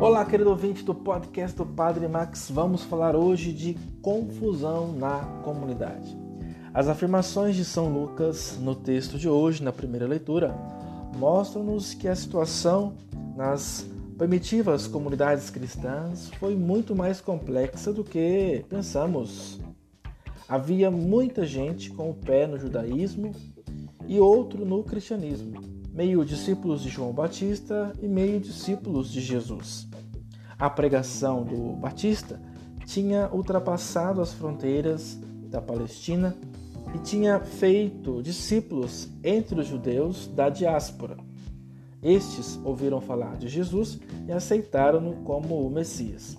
Olá, querido ouvinte do podcast do Padre Max. Vamos falar hoje de confusão na comunidade. As afirmações de São Lucas no texto de hoje, na primeira leitura, mostram-nos que a situação nas primitivas comunidades cristãs foi muito mais complexa do que pensamos. Havia muita gente com o pé no judaísmo e outro no cristianismo, meio discípulos de João Batista e meio discípulos de Jesus. A pregação do Batista tinha ultrapassado as fronteiras da Palestina e tinha feito discípulos entre os judeus da diáspora. Estes ouviram falar de Jesus e aceitaram-no como o Messias.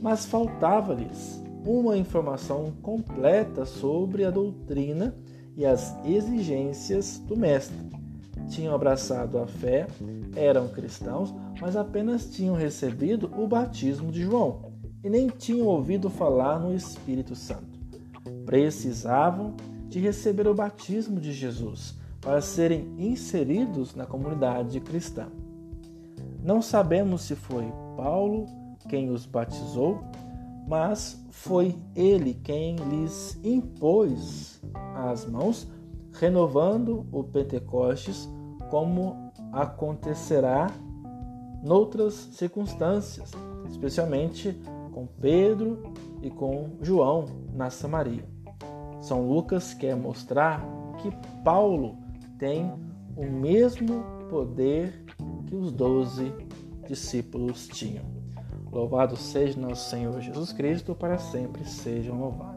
Mas faltava-lhes uma informação completa sobre a doutrina e as exigências do Mestre. Tinham abraçado a fé, eram cristãos, mas apenas tinham recebido o batismo de João e nem tinham ouvido falar no Espírito Santo. Precisavam de receber o batismo de Jesus para serem inseridos na comunidade cristã. Não sabemos se foi Paulo quem os batizou, mas foi ele quem lhes impôs as mãos, renovando o Pentecostes, como acontecerá noutras circunstâncias, especialmente com Pedro e com João na Samaria. São Lucas quer mostrar que Paulo tem o mesmo poder que os doze discípulos tinham. Louvado seja nosso Senhor Jesus Cristo, para sempre sejam louvados.